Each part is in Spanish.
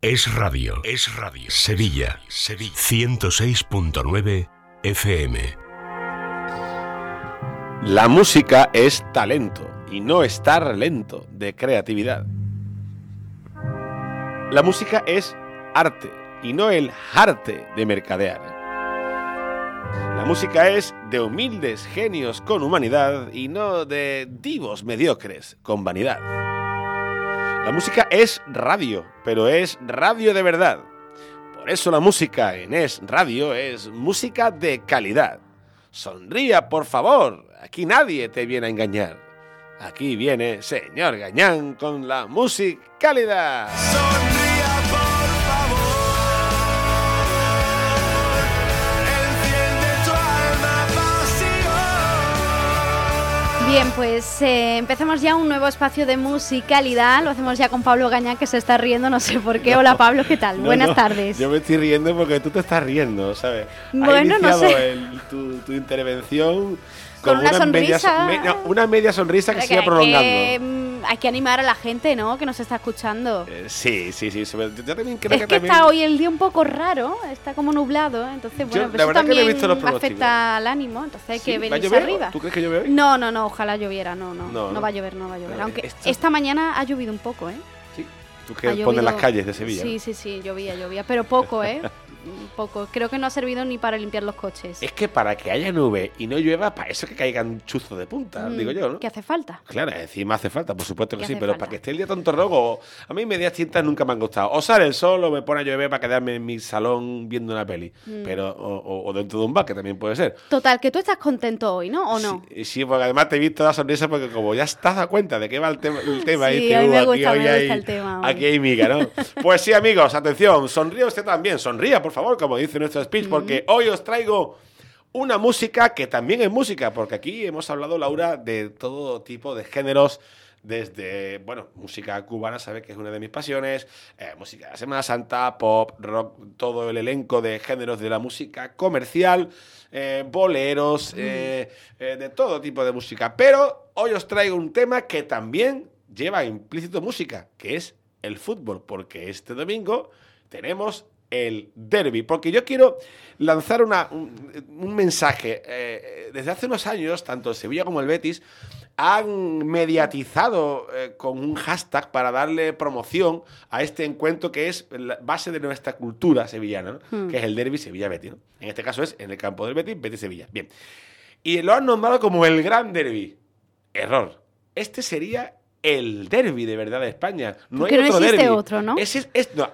Es radio. Es radio. Sevilla. Sevilla. 106.9 FM. La música es talento y no estar lento de creatividad. La música es arte y no el arte de mercadear. La música es de humildes genios con humanidad y no de divos mediocres con vanidad. La música es radio, pero es radio de verdad. Por eso la música en Es Radio es música de calidad. Sonría, por favor, aquí nadie te viene a engañar. Aquí viene señor Gañán con la musicalidad. Bien, pues eh, empezamos ya un nuevo espacio de musicalidad. Lo hacemos ya con Pablo Gañán, que se está riendo, no sé por qué. Hola Pablo, ¿qué tal? Buenas tardes. Yo me estoy riendo porque tú te estás riendo, ¿sabes? Bueno, no sé. tu, tu intervención con, una, sonrisa. Media, una media sonrisa que, sigue prolongando. Mm, hay que animar a la gente, ¿no? Que nos está escuchando. Eh, sí, sí, sí. Yo también creo es que, está hoy el día un poco raro, está como nublado, entonces bueno, pero eso también afecta al ánimo, entonces hay que venirse arriba. ¿Tú crees que llueve hoy? No, no, no, ojalá lloviera, no, no, no, va a llover, no va a llover. Aunque esta mañana ha llovido un poco, ¿eh? Sí. Tú que pones las calles de Sevilla. Sí, sí, sí, llovía, llovía, pero poco, ¿eh? poco. Creo que no ha servido ni para limpiar los coches. Es que para que haya nube y no llueva, para eso que caigan chuzos de punta, mm, digo yo, ¿no? ¿Qué hace falta? Claro, encima hace falta, por supuesto que sí, pero para que esté el día tonto rogo, a mí medias tintas nunca me han gustado. O sale el sol o me pone a llover para quedarme en mi salón viendo una peli. Mm. Pero, o, dentro de un bar, que también puede ser. Total, que tú estás contento hoy, ¿no? ¿O no? Sí, sí porque además te he visto la sonrisa porque como ya estás dado cuenta de qué va el, tema, el tema sí, a me gusta, aquí, me gusta el tema. Aquí hay miga, ¿no? pues sí, amigos, atención, sonríe usted también, sonría, por favor, como dice nuestro speech, porque hoy os traigo una música que también es música, porque aquí hemos hablado, Laura, de todo tipo de géneros desde, bueno, música cubana, sabe que es una de mis pasiones, eh, música de Semana Santa, pop, rock, todo el elenco de géneros de la música comercial, eh, boleros, eh, de todo tipo de música. Pero hoy os traigo un tema que también lleva implícito música, que es el fútbol, porque este domingo tenemos el derby. Porque yo quiero lanzar una, un, mensaje. Eh, desde hace unos años, tanto el Sevilla como el Betis han mediatizado eh, con un hashtag para darle promoción a este encuentro que es la base de nuestra cultura sevillana, hmm. que es el derby Sevilla-Betis. En este caso es en el campo del Betis, Betis-Sevilla. Bien. Y lo han nombrado como el gran derby. Error. Este sería el derby de verdad de España. No hay otro derby. otro, ¿no?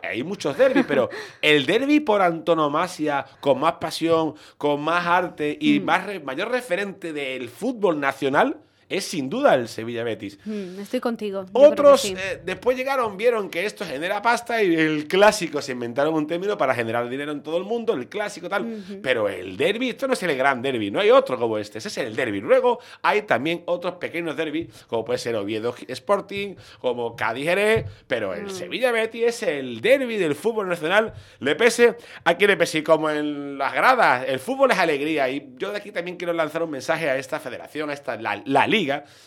hay muchos derbis, pero el derby por antonomasia, con más pasión, con más arte y mm. más, mayor referente del fútbol nacional, es sin duda el Sevilla Betis. Hmm, estoy contigo. Otros eh, después llegaron, vieron que esto genera pasta y el clásico se inventaron un término para generar dinero en todo el mundo, el clásico tal. Pero el derby, esto no es el gran derby, no hay otro como este, ese es el derby. Luego hay también otros pequeños derbis, como puede ser Oviedo Sporting, como Cádiz Jerez, pero el mm. Sevilla Betis es el derby del fútbol nacional, le pese a quien le pese. Y como en las gradas, el fútbol es alegría. Y yo de aquí también quiero lanzar un mensaje a esta federación, a esta, la, la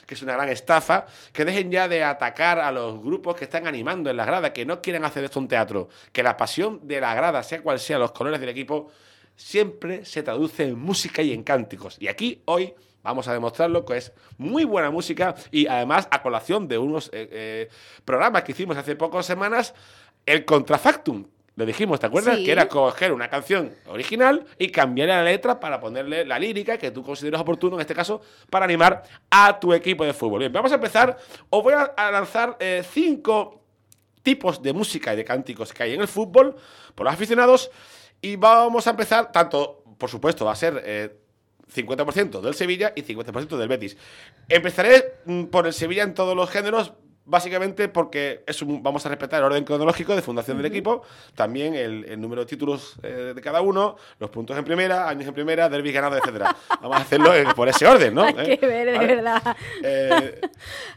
que es una gran estafa, que dejen ya de atacar a los grupos que están animando en la grada, que no quieren hacer esto un teatro, que la pasión de la grada, sea cual sea los colores del equipo, siempre se traduce en música y en cánticos. Y aquí hoy vamos a demostrarlo, que es muy buena música y además a colación de unos eh, eh, programas que hicimos hace pocas semanas, el Contrafactum, lo dijimos, ¿te acuerdas? Que era coger una canción original y cambiarle la letra para ponerle la lírica que tú consideras oportuno, en este caso, para animar a tu equipo de fútbol. Bien, vamos a empezar. Os voy a lanzar eh, cinco tipos de música y de cánticos que hay en el fútbol por los aficionados. Y vamos a empezar, tanto, por supuesto, va a ser... 50% eh, del Sevilla y 50% del Betis. Empezaré mm, por el Sevilla en todos los géneros, básicamente porque es vamos a respetar el orden cronológico de fundación del equipo, también el, número de títulos eh, de cada uno, los puntos en primera, años en primera, derbis ganados, etcétera. Vamos a hacerlo por ese orden, ¿no? Hay que ¿Eh? ver, de verdad. Eh,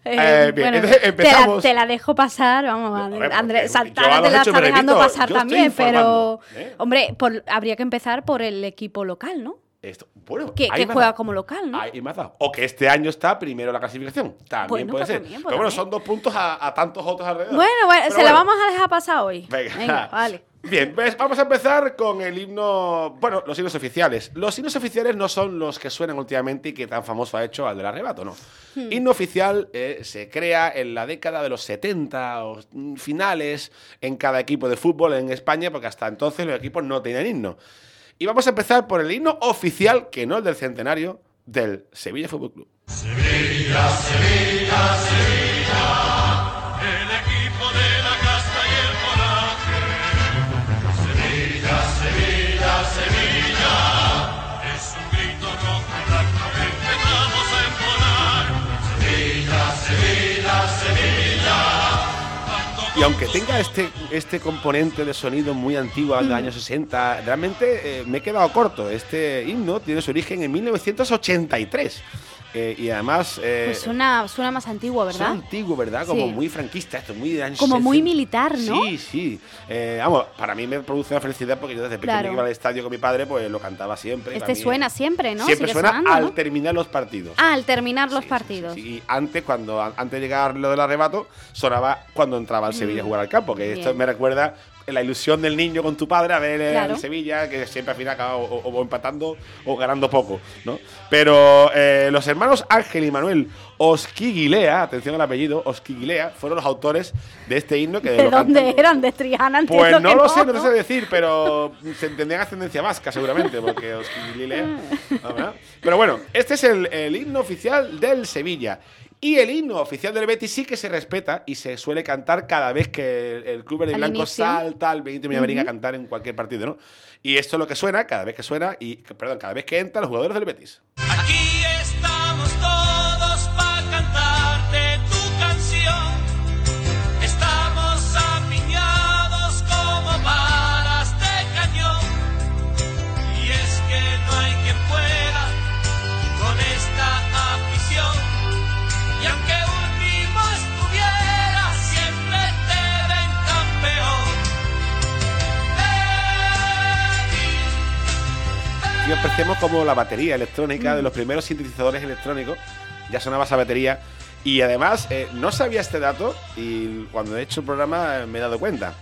bien, entonces empezamos. Te la, dejo pasar, vamos, Andrés, Santana te la está dejando pasar también, pero, hombre, habría que empezar por el equipo local, ¿no? Esto, bueno, Que, que juega como local, ¿no? Ahí me. O que este año está primero la clasificación. También Bueno, puede pues ser. también, pues Pero bueno, también. son dos puntos a, a tantos otros alrededor. Bueno, bueno, Pero se la bueno. vamos a dejar pasar hoy. Venga. vale. Bien, pues vamos a empezar con el himno. Bueno, los himnos oficiales. Los himnos oficiales no son los que suenan últimamente y que tan famoso ha hecho al del arrebato, no. Hmm. Himno oficial eh, se crea en la década de los 70 o mm, finales en cada equipo de fútbol en España, porque hasta entonces los equipos no tenían himno. Y vamos a empezar por el himno oficial, que no el del centenario, del Sevilla Fútbol Club. El Y aunque tenga este, este componente de sonido muy antiguo Mm. de los años 60, realmente eh, me he quedado corto. Este himno tiene su origen en 1983. Eh, y además... eh, Pues suena, suena más antiguo, ¿verdad? antiguo, ¿verdad? Como Sí. muy franquista, esto muy de Como muy 60. militar, ¿no? Sí, sí. Eh, vamos, para mí me produce una felicidad porque yo desde pequeño Claro. que iba al estadio con mi padre, pues lo cantaba siempre. Este mí, suena siempre, ¿no? Siempre suena sonando, al ¿no? terminar los partidos. Ah, al terminar los Sí, partidos. sí. Y antes, cuando antes de llegar lo del arrebato, sonaba cuando entraba el Sevilla a jugar al campo. Que esto Mm. Me recuerda la ilusión del niño con tu padre a ver eh, Claro. el Sevilla, que siempre al final acaba o, empatando o ganando poco, ¿no? Pero eh, los hermanos Ángel y Manuel Osquiguilea, atención al apellido, Osquiguilea, fueron los autores de este himno que ¿De dónde eran? ¿De Triana? Pues no lo sé, no te sé decir, pero se tendrían ascendencia vasca seguramente, porque Osquililea. no, ¿verdad? Pero bueno, este es el, el himno oficial del Sevilla. Y el himno oficial del Betis sí que se respeta y se suele cantar cada vez que el, el club verde Al blanco inicio. salta al Benito Villamarín a cantar en cualquier partido, ¿no? Y esto es lo que suena cada vez que suena y, perdón, cada vez que entran los jugadores del Betis. Aquí Apreciamos como la batería electrónica de los primeros sintetizadores electrónicos ya sonaba esa batería. Y además, eh, no sabía este dato y cuando he hecho el programa eh, me he dado cuenta.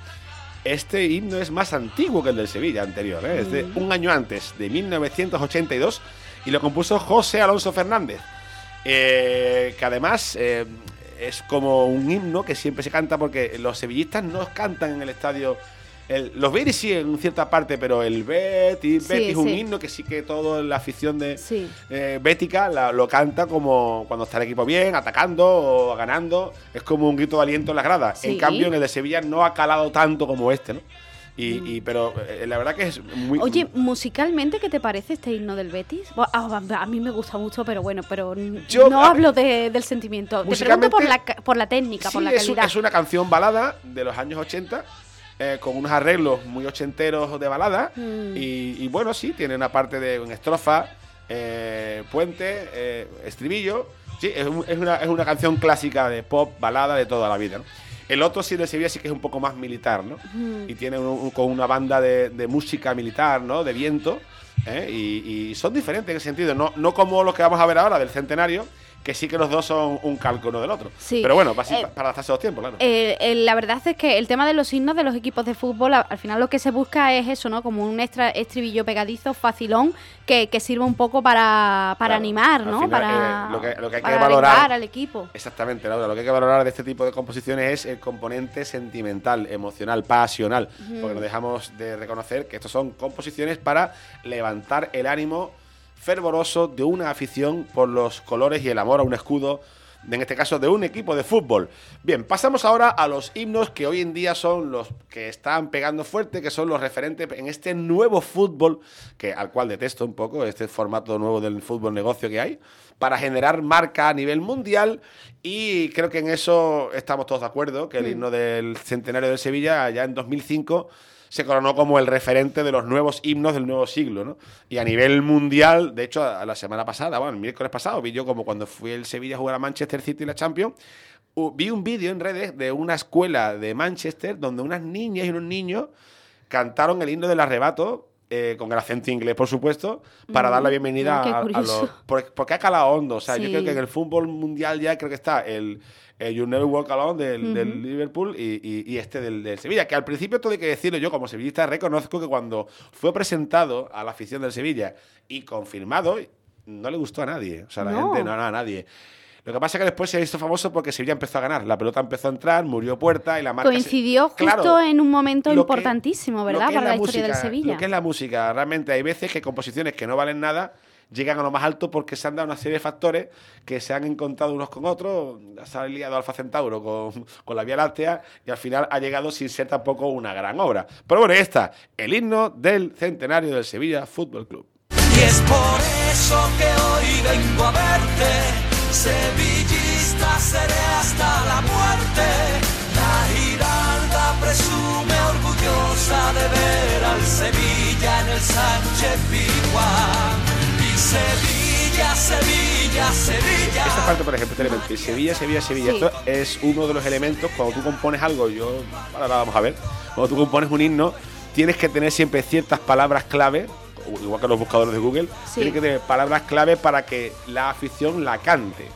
Este himno es más antiguo que el del Sevilla anterior, ¿eh? es de un año antes, de 1982, y lo compuso José Alonso Fernández. Eh, que además es como un himno que siempre se canta porque los sevillistas no cantan en el estadio. El- los Betis sí en cierta parte, pero el Betis, Sí, Betis es un himno que sí que toda la afición de Sí. eh, bética la- lo canta como cuando está el equipo bien, atacando o ganando. Es como un grito de aliento en la grada. Sí. En cambio, en el de Sevilla no ha calado tanto como este, ¿no? Y, y- pero eh, la verdad que es muy. Mm. Oye, musicalmente, ¿qué te parece este himno del Betis? Ah, A, mí me gusta mucho, pero bueno, pero Yo- no hablo de- del sentimiento. Te pregunto por la, por la técnica, Sí, por la es, calidad. es una canción balada de los años 80, eh, con unos arreglos muy ochenteros de balada. Mm. Y, y bueno, sí, tiene una parte de estrofa, eh, puente, eh, estribillo. Sí, es, un- es una, es una canción clásica de pop, balada de toda la vida, ¿no? El otro sí de Sevilla sí que es un poco más militar, ¿no? Y tiene un- un- con una banda de, de música militar, ¿no? De viento. ¿eh? Y, y son diferentes en ese sentido. No, no como los que vamos a ver ahora del centenario, que sí que los dos son un calco uno del otro. Sí. Pero bueno, para, Eh, para adaptarse a los tiempos, claro. Eh, eh, la verdad es que el tema de los himnos de los equipos de fútbol, al final lo que se busca es eso, ¿no? Como un extra estribillo pegadizo, facilón, que, que sirva un poco para, para Claro, animar, ¿no? final, para eh, lo que- lo que hay que para valorar- al equipo. Exactamente, Laura. Lo que hay que valorar de este tipo de composiciones es el componente sentimental, emocional, pasional. Porque nos dejamos de reconocer que estos son composiciones para levantar el ánimo fervoroso de una afición por los colores y el amor a un escudo, en este caso de un equipo de fútbol. Bien, pasamos ahora a los himnos que hoy en día son los que están pegando fuerte, que son los referentes en este nuevo fútbol, que al cual detesto un poco, este formato nuevo del fútbol negocio que hay, para generar marca a nivel mundial y creo que en eso estamos todos de acuerdo, que el himno del centenario de Sevilla ya en 2005 se coronó como el referente de los nuevos himnos del nuevo siglo, ¿no? Y a nivel mundial, de hecho, a la semana pasada, bueno, el miércoles pasado, vi yo como cuando fui el Sevilla a jugar a Manchester City y la Champions, vi un vídeo en redes de una escuela de Manchester donde unas niñas y unos niños cantaron el himno del arrebato eh, con el acento inglés, por supuesto, para dar la bienvenida Ah, qué a, a los. por- Porque ha calado hondo. O sea, yo Sí. creo que en el fútbol mundial ya creo que está el. el You Never Walk Alone del, del Liverpool y, y- y este del, del Sevilla. Que al principio, todo hay que decirlo, yo como sevillista reconozco que cuando fue presentado a la afición del Sevilla y confirmado, no le gustó a nadie. O sea, la No. gente no, no, a nadie. Lo que pasa es que después se hizo famoso porque Sevilla empezó a ganar. La pelota empezó a entrar, murió puerta y la marca. se- Coincidió justo Claro, en un momento que- importantísimo, ¿verdad? Para la, historia del Sevilla. Lo que es la música, realmente hay veces que composiciones que no valen nada llegan a lo más alto porque se han dado una serie de factores que se han encontrado unos con otros, se ha liado Alfa Centauro con, con la Vía Láctea y al final ha llegado sin ser tampoco una gran obra. Pero bueno, ahí está, el himno del centenario del Sevilla Fútbol Club. Y es por eso que hoy vengo a verte, sevillista seré hasta la muerte. La Giralda presume orgullosa de ver al Sevilla en el Sánchez Pizjuán. Y Sevilla, Sevilla, Sevilla. Esta parte, por ejemplo, este elemento, el Sevilla, Sevilla, Sevilla, Sí. esto es uno de los elementos cuando tú compones algo, yo, ahora vamos a ver, cuando tú compones un himno, tienes que tener siempre ciertas palabras clave, igual que los buscadores de Google, Sí. tienes que tener palabras clave para que la afición la cante.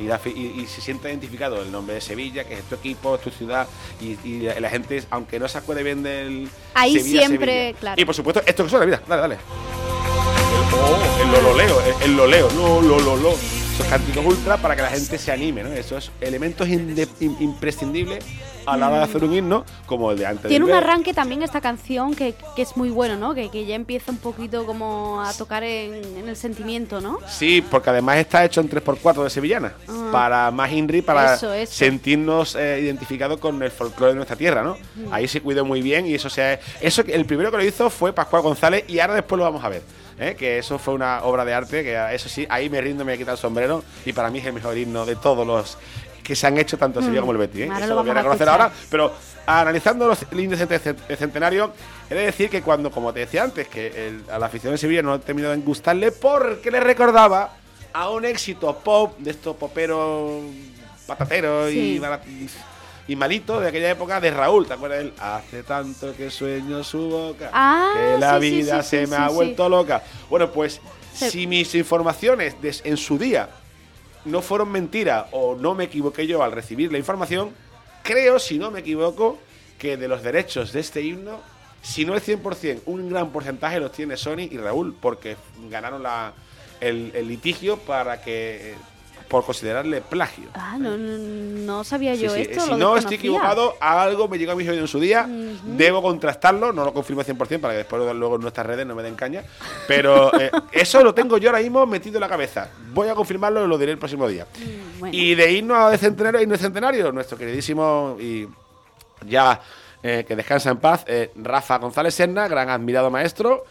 Y, la afi- y- y se sienta identificado el nombre de Sevilla, que es tu equipo, es tu ciudad, y, y la, la gente, aunque no se acuerde bien del. Ahí Sevilla, siempre, Sevilla. claro. Y por supuesto, esto que suena, mira, dale, dale. El, oh, el lololeo, el, el loleo, lo, lo, lo, lo. Esos cánticos ultra para que la gente se anime, ¿no? Esos elementos imprescindibles a la hora de hacer un himno, como el de antes. Tiene un arranque también esta canción que, que es muy bueno, ¿no? Que, que ya empieza un poquito como a tocar en, en el sentimiento, ¿no? Sí, porque además está hecho en 3x4 de Sevillana. Ah. Para más INRI, para Eso, eso. sentirnos eh, identificados con el folclore de nuestra tierra, ¿no? Ahí se cuidó muy bien y eso sea. Eso el primero que lo hizo fue Pascual González y ahora después lo vamos a ver. ¿eh? Que eso fue una obra de arte, que eso sí, ahí me rindo, me voy a quitar el sombrero y para mí es el mejor himno de todos los que se han hecho tanto en Sevilla como el Betis. ¿eh? Eso lo voy a reconocer ahora, pero analizando los cent- del centenario, he de decir que cuando, como te decía antes, que el- a la afición de Sevilla no ha terminado de gustarle porque le recordaba a un éxito pop de estos poperos patateros y, Sí. barat- y malitos de aquella época de Raúl, ¿te acuerdas? de él? Hace tanto que sueño su boca, Ah, que la sí, vida sí, se me ha vuelto loca. Bueno, pues si mis informaciones en su día no fueron mentiras o no me equivoqué yo al recibir la información, creo, si no me equivoco, que de los derechos de este himno, si no el 100%, un gran porcentaje los tiene Sony y Raúl, porque ganaron la, el, el litigio para que eh, por considerarle plagio. Ah, no, no, no sabía yo sí, esto. Si lo no estoy equivocado, algo me llegó a mi oído en su día. Debo contrastarlo, no lo confirmo al 100% para que después luego en nuestras redes no me den caña. Pero eh, eso lo tengo yo ahora mismo metido en la cabeza. Voy a confirmarlo y lo diré el próximo día. Mm, bueno. Y de irnos de centenario, himno de centenario, nuestro queridísimo y ya eh, que descansa en paz, eh, Rafa González Serna, gran admirado maestro,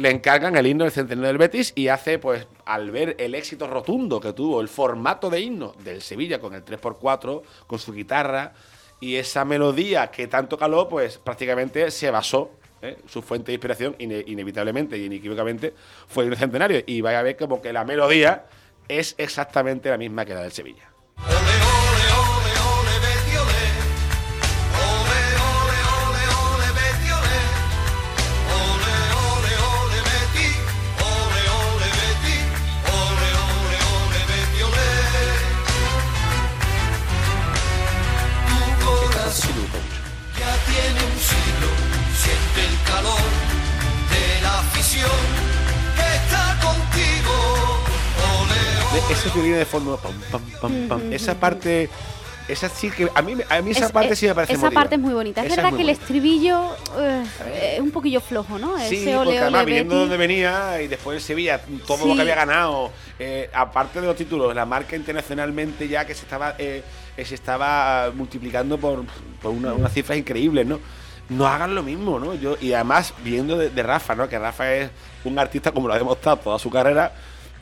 le encargan el himno del centenario del Betis y hace, pues, al ver el éxito rotundo que tuvo el formato de himno del Sevilla con el 3x4, con su guitarra y esa melodía que tanto caló, pues prácticamente se basó. ¿eh? Su fuente de inspiración, ine- inevitablemente y inequívocamente, fue el centenario. Y vaya a ver como que la melodía es exactamente la misma que la del Sevilla. Ese violín de fondo, pam, pam, pam, pam. Esa parte, esa sí que a mí, a mí esa Es- parte es- sí me parece Esa emotiva. parte es muy bonita. Es Esa verdad que el estribillo eh, es un poquillo flojo, ¿no? Sí, Ese porque ole, además ole, dónde venía y después el Sevilla, todo lo que había ganado, eh, aparte de los títulos, la marca internacionalmente ya que se estaba eh, eh, se estaba multiplicando por, por una- unas cifras increíbles, ¿no? No hagan lo mismo, ¿no? Yo, y además, viendo de, de Rafa, ¿no? Que Rafa es un artista como lo ha demostrado toda su carrera,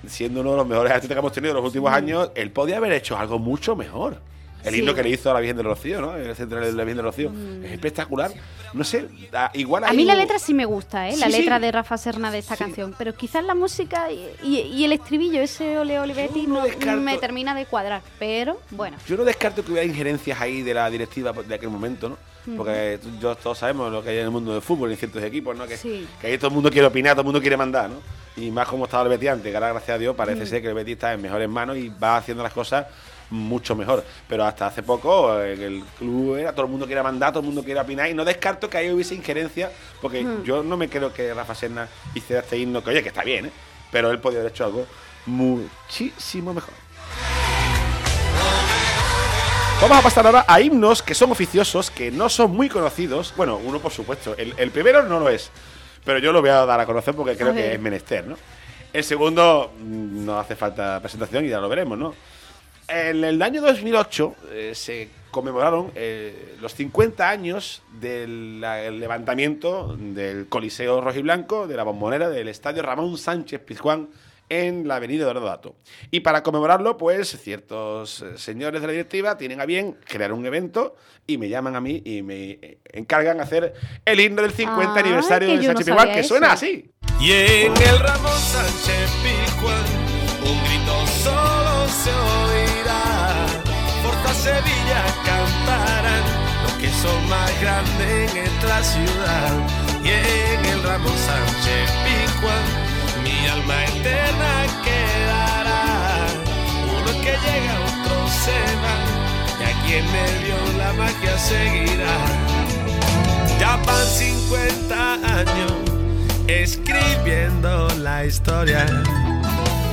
siendo uno de los mejores artistas que hemos tenido en los últimos años, él podía haber hecho algo mucho mejor. El Sí. himno que le hizo a la Virgen del Rocío, ¿no? El centro de la Virgen del Rocío. Es espectacular. No sé, a- igual A mí la letra sí me gusta, ¿eh? La Sí, sí. letra de Rafa Serna de esta canción. Pero quizás la música y, y- y el estribillo, ese ole Yo no no, descarto- me termina de cuadrar. Pero bueno. Yo no descarto que hubiera injerencias ahí de la directiva de aquel momento, ¿no? Porque tú- yo, todos sabemos lo que hay en el mundo del fútbol, en ciertos equipos, ¿no? Que, que ahí todo el mundo quiere opinar, todo el mundo quiere mandar, ¿no? Y más como estaba el Betis antes, que ahora, gracias a Dios, parece ser que el Betis está en mejores manos y va haciendo las cosas mucho mejor. Pero hasta hace poco eh, el club era, todo el mundo quiere mandar, todo el mundo quiere opinar y no descarto que ahí hubiese injerencia, porque yo no me creo que Rafa Serna hiciera este himno, que oye, que está bien, ¿eh? Pero él podría haber hecho algo muchísimo mejor. Vamos a pasar ahora a himnos que son oficiosos, que no son muy conocidos. Bueno, uno por supuesto. El, el primero no lo es, pero yo lo voy a dar a conocer porque creo que es menester, ¿no? El segundo mm, no hace falta presentación y ya lo veremos, ¿no? En el año 2008 eh, se conmemoraron eh, los 50 años del la- levantamiento del Coliseo Rojiblanco, de la bombonera del Estadio Ramón Sánchez Pizjuán en la avenida Dorado Dato. Y para conmemorarlo, pues ciertos eh, señores de la directiva tienen a bien crear un evento y me llaman a mí y me eh, encargan hacer el himno del 50 Ah, aniversario de no Sánchez Pizjuán, sabía que eso. suena así. Y en el Ramón Sánchez Pizjuán un grito solo se oirá. Forza Sevilla cantarán los que son más grandes en esta ciudad. Y en el Ramón Sánchez Pizjuán mi alma eterna en medio la magia seguirá. Ya van 50 años escribiendo la historia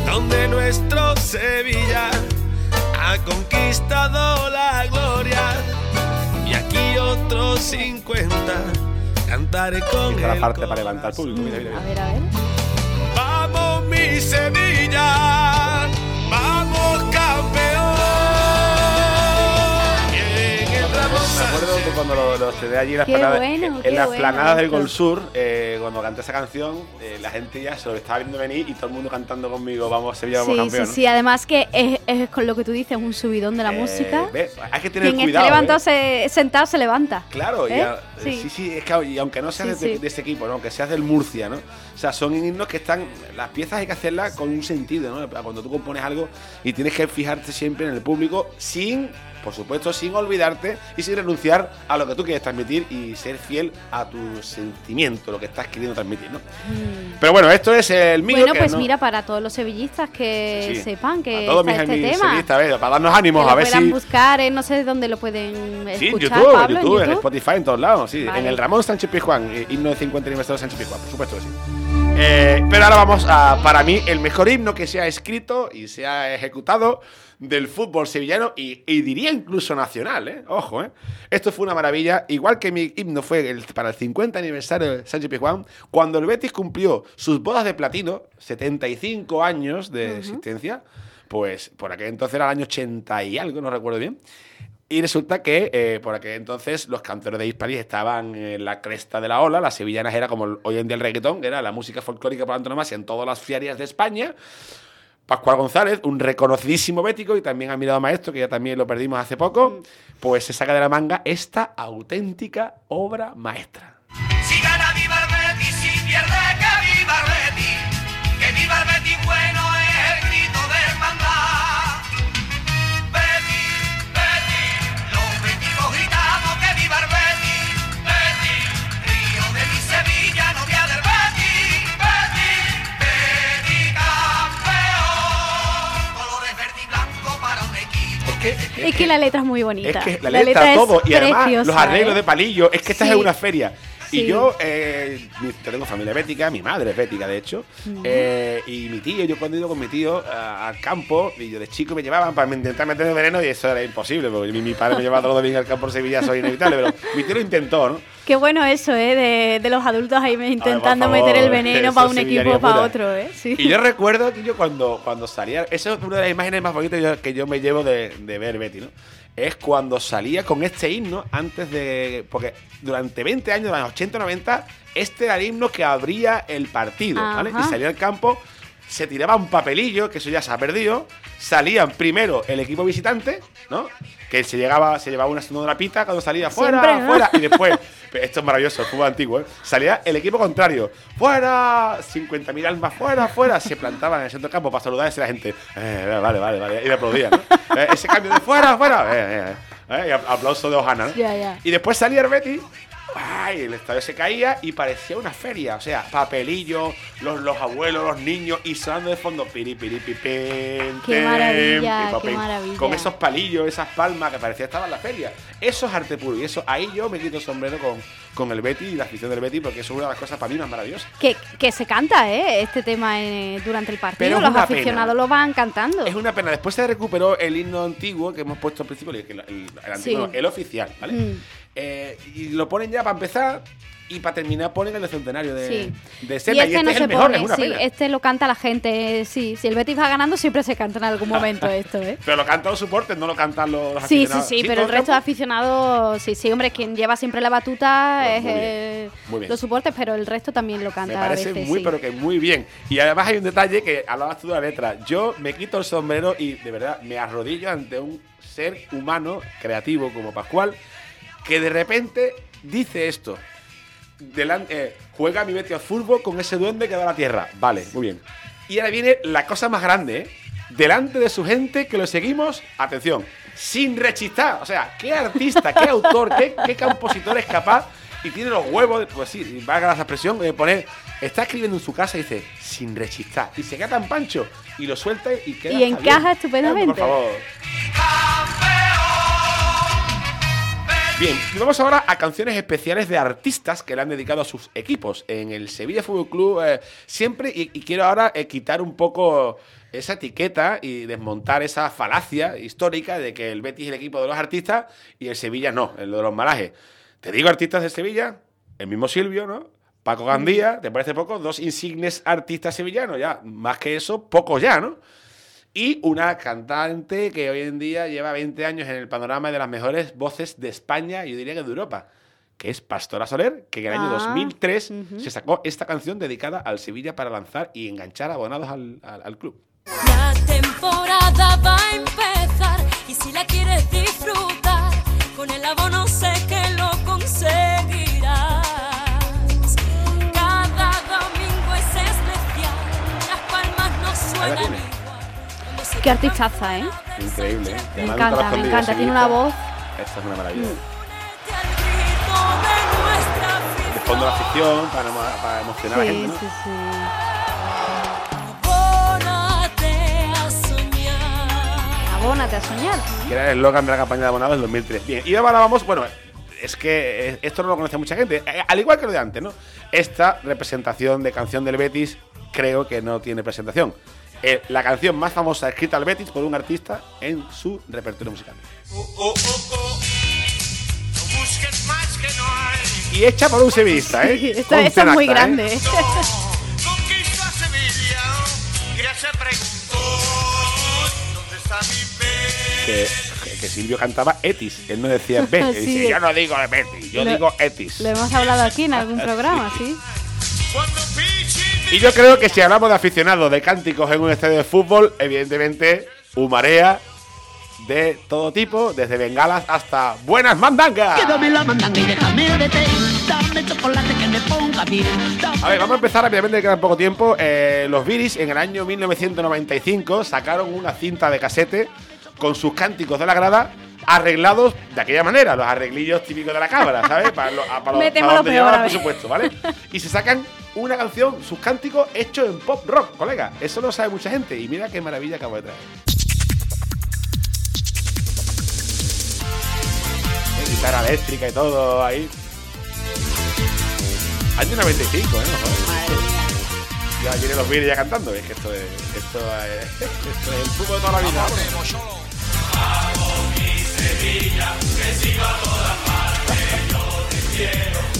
donde nuestro Sevilla ha conquistado la gloria y aquí otros 50 cantaré con Esta la el parte para levantar al público. Mira, mira, mira. A ver, a ver. Vamos mi Sevilla, vamos Me acuerdo de cuando lo- los tenía allí en las planadas, bueno, en las bueno planadas del. Gol Sur, eh, cuando canté esa canción, eh, la gente ya se lo estaba viendo venir y todo el mundo cantando conmigo, vamos Sevilla, vamos Sí, campeón. sí, sí. Además que es, es con lo que tú dices, un subidón de la Eh, música. ve, Hay que tener Quien cuidado. se- sentado se levanta. Claro, y a- Sí. sí. sí, es que y aunque no seas Sí, de, de ese equipo, ¿no? aunque seas del Murcia, ¿no? O sea, son himnos que están, las piezas hay que hacerlas con un sentido, ¿no? Cuando tú compones algo y tienes que fijarte siempre en el público sin, por supuesto, sin olvidarte y sin renunciar a lo que tú quieres transmitir y ser fiel a tu sentimiento, lo que estás queriendo transmitir, ¿no? Pero bueno, esto es el mío. Mm. bueno, que pues no- mira, para todos los sevillistas que Sí, sepan que a todos está mis, este tema. sevillistas, a ver, para darnos ánimos, a ver puedan si. buscar, en no sé dónde lo pueden Sí, en escuchar, YouTube, en Pablo, YouTube, en Spotify, en todos lados, sí. Vale. En el Ramón Sánchez Pizjuán, eh, himno de 50 aniversario de Sánchez Pizjuán, por supuesto que sí. Eh, pero ahora vamos a, para mí, el mejor himno que se ha escrito y se ha ejecutado del fútbol sevillano y, y diría incluso nacional, ¿eh? Ojo, ¿eh? Esto fue una maravilla, igual que mi himno fue el- para el 50 aniversario de Sánchez Pizjuán, cuando el Betis cumplió sus bodas de platino, 75 años de existencia, pues por aquel entonces era el año 80 y algo, no recuerdo bien. Y resulta que eh, por aquel entonces los cantores de Hispalis estaban en la cresta de la ola. Las sevillanas era como hoy en día el reggaetón, que era la música folclórica por antonomasia en todas las ferias de España. Pascual González, un reconocidísimo bético y también admirado maestro, que ya también lo perdimos hace poco, pues se saca de la manga esta auténtica obra maestra. Si gana viva el Betis, si pierde que viva el Betis, que viva el Betis bueno que, Es que la letra es muy bonita. Es que la, letra, todo, y además preciosa, los arreglos ¿eh? de palillo, es que estás Sí. en una feria. Y yo, eh, tengo familia bética, mi madre es bética, de hecho. eh, y mi tío, yo cuando he ido con mi tío a- al campo, y yo de chico me llevaban para intentar meterme veneno y eso era imposible, porque mi, mi padre me llevaba todos los domingos al campo de Sevilla, eso es inevitable, pero mi tío lo intentó, ¿no? Qué bueno eso, ¿eh? De, de los adultos ahí intentando favor, meter el veneno para un equipo o para otro, ¿eh? Sí. Y yo recuerdo que yo cuando, cuando salía, eso es una de las imágenes más bonitas que yo me llevo de, de ver Betty, ¿no? Es cuando salía con este himno antes de. Porque durante 20 años, los 80-90, este era el himno que abría el partido, ¿vale? Y salía al campo se tiraba un papelillo, que eso ya se ha perdido. Salían primero el equipo visitante, ¿no? Que se llegaba, se llevaba una sonora pita cuando salía fuera, Siempre, ¿no? fuera. Y después, esto es maravilloso, el fútbol antiguo, ¿eh? Salía el equipo contrario, fuera, 50.000 almas fuera, fuera. Se plantaban en el centro del campo para saludar a esa gente. Eh, vale, vale, vale. Y le aplaudían, ¿no? Eh, ese cambio de fuera, fuera. Eh, y aplauso de Ojana, ¿no? Y después salía el Betis. Ay, el estadio se caía y parecía una feria. O sea, papelillo, los, los abuelos, los niños y sonando de fondo. Piri, piri, pi, Qué maravilla, qué maravilla. Con esos palillos, esas palmas que parecía que estaba en la feria. Eso es arte puro. Y eso, ahí yo me quito el sombrero con, con el Betis y la afición del Betis porque es una de las cosas para mí más maravillosas. Que, que se canta, ¿eh? Este tema eh, durante el partido. Pero Los aficionados pena. lo van cantando. Es una pena. Después se recuperó el himno antiguo que hemos puesto al principio, el, el- el antiguo, Sí. no, el oficial, ¿vale? Mm. Eh, y lo ponen ya para empezar y para terminar ponen el centenario de, Sí. de Y Senna. este Y, este no es se el mejor, pone, es una sí, pena. este lo canta la gente, sí. Si el Betis va ganando, siempre se canta en algún momento esto, ¿eh? Pero lo cantan los soportes, no lo cantan los, Sí, sí, aficionados. sí, pero el resto de aficionados, sí, sí, hombre, quien lleva siempre la batuta Es muy bien, muy bien. los soportes, pero el resto también lo Me canta parece a veces, muy, sí. pero que muy bien. Y además hay un detalle que hablabas tú de la letra. Yo me quito el sombrero y de verdad me arrodillo ante un ser humano creativo como Pascual que de repente dice esto. Delan- eh, juega mi Betis al fútbol con ese duende que da la tierra. Vale, muy bien. Y ahora viene la cosa más grande, ¿eh? Delante de su gente que lo seguimos, atención, sin rechistar. O sea, qué artista, qué autor, qué, qué compositor es capaz y tiene los huevos, de- pues sí, valga la expresión, de poner, está escribiendo en su casa y dice, sin rechistar. Y se queda tan pancho y lo suelta y queda. Y encaja bien. estupendamente. Por favor. Bien, y vamos ahora a canciones especiales de artistas que le han dedicado a sus equipos. En el Sevilla Fútbol Club eh, siempre, y, y quiero ahora eh, quitar un poco esa etiqueta y desmontar esa falacia histórica de que el Betis es el equipo de los artistas y el Sevilla no, el de los malajes. Te digo artistas de Sevilla, el mismo Silvio, ¿no? Paco Gandía, ¿te parece poco? Dos insignes artistas sevillanos, ya, más que eso, poco ya, ¿no? Y una cantante que hoy en día lleva 20 años en el panorama de las mejores voces de España y yo diría que de Europa, que es Pastora Soler, que en el año Ah, 2003 ujú. se sacó esta canción dedicada al Sevilla para lanzar y enganchar abonados al, al- al club. La temporada va a empezar y si la quieres disfrutar, con el abono sé que lo Qué artistaza, ¿eh? Increíble, ¿eh? Me encanta, me encanta. Tiene una voz. Esta es una maravilla. Grito de fondo la afición para, para emocionar a la Sí, gente, ¿no? sí, sí. Abónate a soñar. Abónate a soñar. que era el eslogan de la campaña de abonados del 2003. Bien, y ahora vamos, bueno, es que eh, esto no lo conoce mucha gente, eh, al igual que lo de antes, ¿no? Esta representación de canción del Betis creo que no tiene presentación. Eh, la canción más famosa escrita al Betis por un artista en su repertorio musical. Oh, oh, oh, oh. No busques más que no hay. Y hecha por un sevillista, ¿eh? Sí, Con esto es muy ¿eh? grande. No, conquistó a Sevilla. Y ya se preguntó: ¿Dónde está mi Que, Silvio cantaba Etis, él no decía Betis, Sí. dice, yo no digo Betis, yo Lo- digo Etis. Lo hemos hablado aquí en algún programa, sí. Y yo creo que si hablamos de aficionados de cánticos en un estadio de fútbol, evidentemente humarea de todo tipo, desde bengalas hasta buenas mandangas. Dame la mandanga y déjame de té. Dame chocolate que me ponga bien. Dame A ver, vamos a empezar rápidamente, que queda poco tiempo. Eh, los Viris en el año 1995 sacaron una cinta de casete con sus cánticos de la grada arreglados de aquella manera, los arreglillos típicos de la cámara, ¿sabes? Para, lo, a- para, lo- Metemos para donde peor, llevaba a el presupuesto, ¿vale? Y se sacan una canción, sus cánticos hechos en pop rock, colega. Eso lo sabe mucha gente y mira qué maravilla acabo de traer. Guitarra eléctrica y todo ahí. Año 95, ¿eh? No. Ya vienen los vídeos ya cantando. Es que esto es, esto es, esto es el fútbol de toda la vida.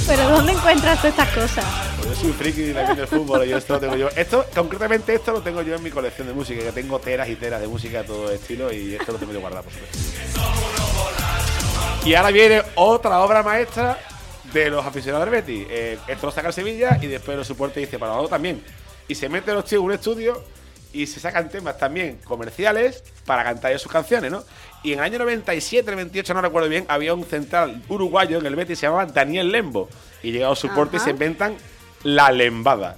Pero ¿dónde encuentras estas cosas? Pues yo soy un friki también del fútbol y esto lo tengo yo. Esto, concretamente esto lo tengo yo en mi colección de música, que tengo teras y teras de música de todo estilo y esto lo tengo yo guardado, por supuesto. Y ahora viene otra obra maestra de los aficionados del Betis. Eh, esto lo saca el Sevilla y después lo soporte dice para nosotros también. Y se meten los tíos en un estudio y se sacan temas también comerciales para cantar ellos sus canciones, ¿no? Y en el año 97, 98, no recuerdo bien, había un central uruguayo en el Betis, se llamaba Daniel Lembo. Y llegado su porte y se inventan la lembada.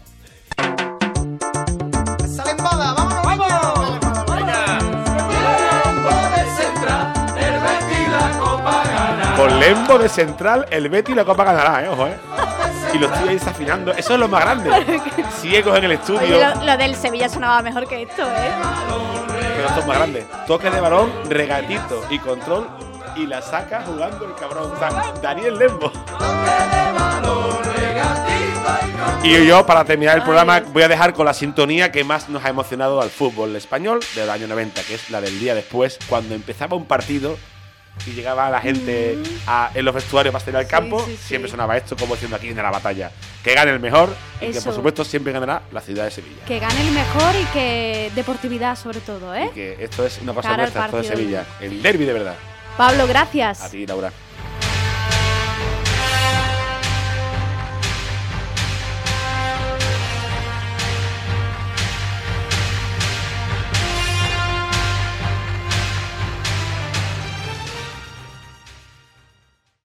Con Lembo de central, el Betis la Copa ganará, ¿eh? Ojo, ¿eh? Y tíos ahí desafinando. Eso es lo más grande. Ciegos en el estudio. Oye, lo, lo del Sevilla sonaba mejor que esto, ¿eh? Pero esto es más grande. Toque de balón, regatito y control. Y la saca jugando el cabrón. O sea, Daniel Lembo. Y yo, para terminar el programa, voy a dejar con la sintonía que más nos ha emocionado al fútbol español del año 90, que es la del día después, cuando empezaba un partido y llegaba la gente a- en los vestuarios para salir al campo, Mm. sí, sí. siempre sonaba esto como diciendo aquí en la batalla. Que gane el mejor y que por supuesto siempre ganará la ciudad de Sevilla. Que gane el mejor y que deportividad sobre todo, ¿eh? Y que esto es una cosa nuestra, esto de. Sevilla. El derby de verdad. Pablo, gracias. A ti, Laura.